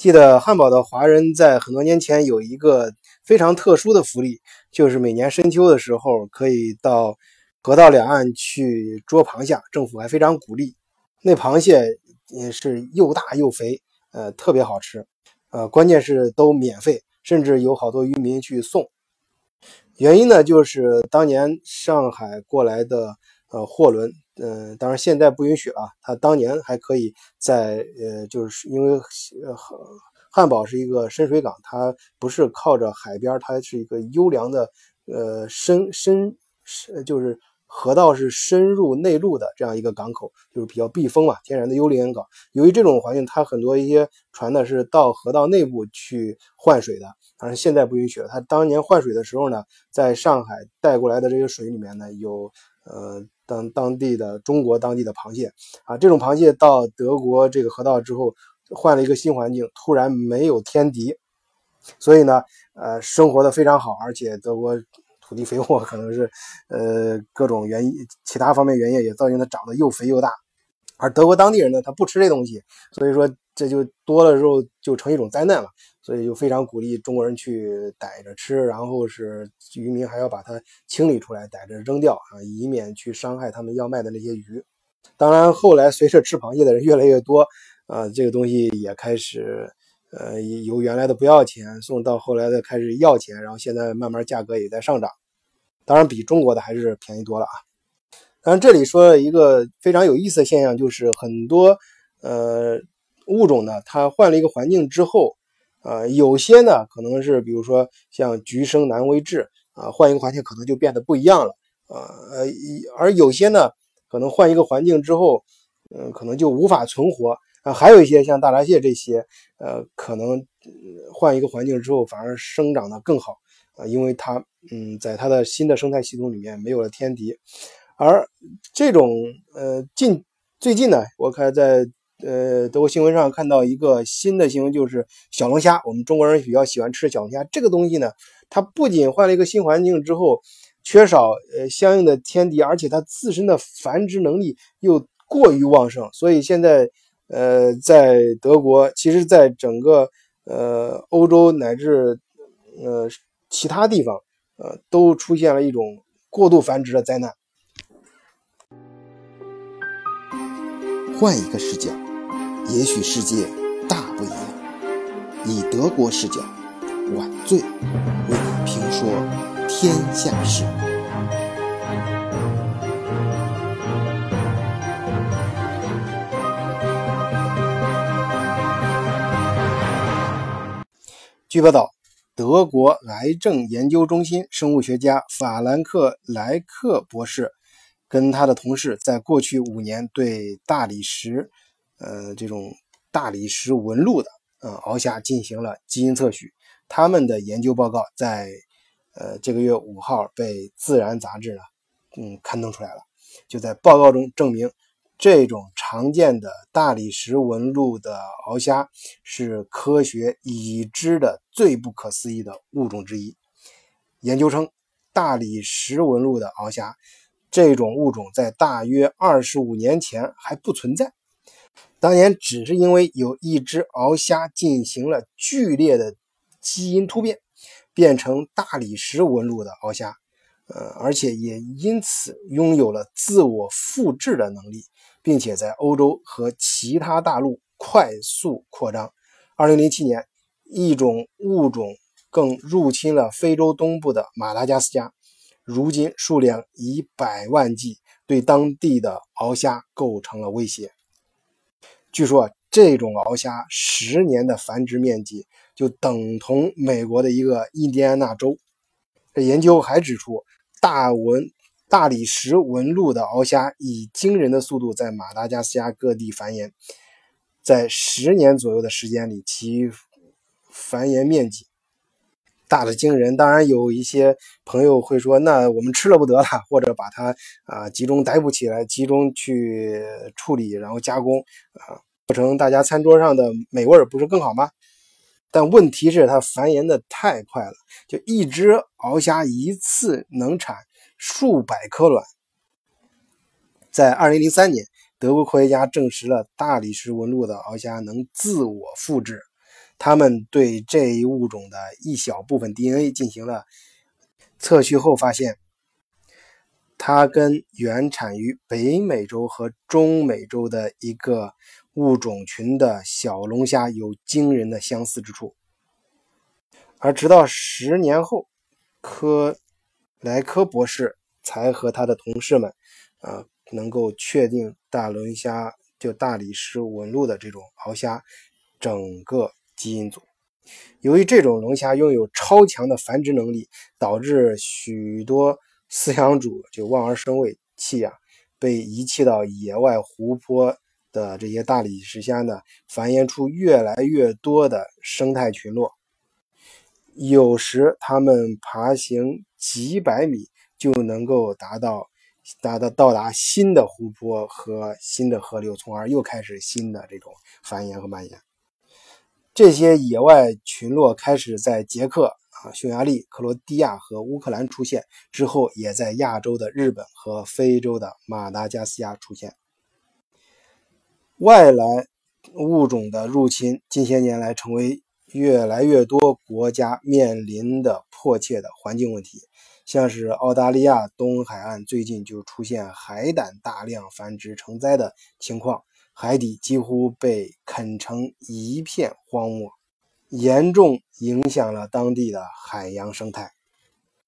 记得汉堡的华人在很多年前有一个非常特殊的福利，就是每年深秋的时候可以到河道两岸去捉螃蟹，政府还非常鼓励。那螃蟹也是又大又肥，呃，特别好吃。呃，关键是都免费，甚至有好多渔民去送。原因呢，就是当年上海过来的呃货轮，嗯，当然现在不允许了。它当年还可以在呃，就是因为呃汉堡是一个深水港，它不是靠着海边，它是一个优良的呃深深深就是。河道是深入内陆的这样一个港口，就是比较避风嘛，天然的幽灵港。由于这种环境，它很多一些船呢是到河道内部去换水的，当然现在不允许了。它当年换水的时候呢，在上海带过来的这些水里面呢，有呃当当地的中国当地的螃蟹啊，这种螃蟹到德国这个河道之后，换了一个新环境，突然没有天敌，所以呢，呃，生活的非常好，而且德国。土地肥沃可能是，呃，各种原因，其他方面原因也造成它长得又肥又大。而德国当地人呢，他不吃这东西，所以说这就多了之后就成一种灾难了。所以就非常鼓励中国人去逮着吃，然后是渔民还要把它清理出来，逮着扔掉啊，以免去伤害他们要卖的那些鱼。当然后来随着吃螃蟹的人越来越多，啊，这个东西也开始。呃，由原来的不要钱送到后来的开始要钱，然后现在慢慢价格也在上涨，当然比中国的还是便宜多了啊。当然这里说一个非常有意思的现象，就是很多呃物种呢，它换了一个环境之后，呃，有些呢可能是比如说像橘生难为质啊，换一个环境可能就变得不一样了啊，呃，而有些呢可能换一个环境之后，嗯，可能就无法存活。啊，还有一些像大闸蟹这些，呃，可能换一个环境之后反而生长的更好啊，因为它，嗯，在它的新的生态系统里面没有了天敌。而这种，呃，近最近呢，我看在呃德国新闻上看到一个新的新闻，就是小龙虾，我们中国人比较喜欢吃小龙虾这个东西呢，它不仅换了一个新环境之后缺少呃相应的天敌，而且它自身的繁殖能力又过于旺盛，所以现在。呃，在德国，其实，在整个呃欧洲乃至呃其他地方，呃，都出现了一种过度繁殖的灾难。换一个视角，也许世界大不一样。以德国视角，晚醉为你评说天下事。据报道，德国癌症研究中心生物学家法兰克莱克博士跟他的同事，在过去五年对大理石，呃，这种大理石纹路的呃鳌虾进行了基因测序。他们的研究报告在呃这个月五号被《自然》杂志呢，嗯，刊登出来了。就在报告中证明。这种常见的大理石纹路的鳌虾是科学已知的最不可思议的物种之一。研究称，大理石纹路的鳌虾这种物种在大约二十五年前还不存在，当年只是因为有一只鳌虾进行了剧烈的基因突变，变成大理石纹路的鳌虾，呃，而且也因此拥有了自我复制的能力。并且在欧洲和其他大陆快速扩张。二零零七年，一种物种更入侵了非洲东部的马达加斯加，如今数量以百万计，对当地的鳌虾构成了威胁。据说，这种鳌虾十年的繁殖面积就等同美国的一个印第安纳州。这研究还指出，大纹。大理石纹路的鳌虾以惊人的速度在马达加斯加各地繁衍，在十年左右的时间里，其繁衍面积大的惊人。当然，有一些朋友会说：“那我们吃了不得了，或者把它啊集中逮捕起来，集中去处理，然后加工啊，做成大家餐桌上的美味，不是更好吗？”但问题是它繁衍的太快了，就一只鳌虾一次能产。数百颗卵。在二零零三年，德国科学家证实了大理石纹路的鳌虾能自我复制。他们对这一物种的一小部分 DNA 进行了测序后发现，它跟原产于北美洲和中美洲的一个物种群的小龙虾有惊人的相似之处。而直到十年后，科莱科博士才和他的同事们，啊，能够确定大龙虾就大理石纹路的这种鳌虾整个基因组。由于这种龙虾拥有超强的繁殖能力，导致许多饲养主就望而生畏，弃养，被遗弃到野外湖泊的这些大理石虾呢，繁衍出越来越多的生态群落。有时它们爬行几百米就能够达到达到到达新的湖泊和新的河流，从而又开始新的这种繁衍和蔓延。这些野外群落开始在捷克、啊匈牙利、克罗地亚和乌克兰出现，之后也在亚洲的日本和非洲的马达加斯加出现。外来物种的入侵近些年来成为。越来越多国家面临的迫切的环境问题，像是澳大利亚东海岸最近就出现海胆大量繁殖成灾的情况，海底几乎被啃成一片荒漠，严重影响了当地的海洋生态。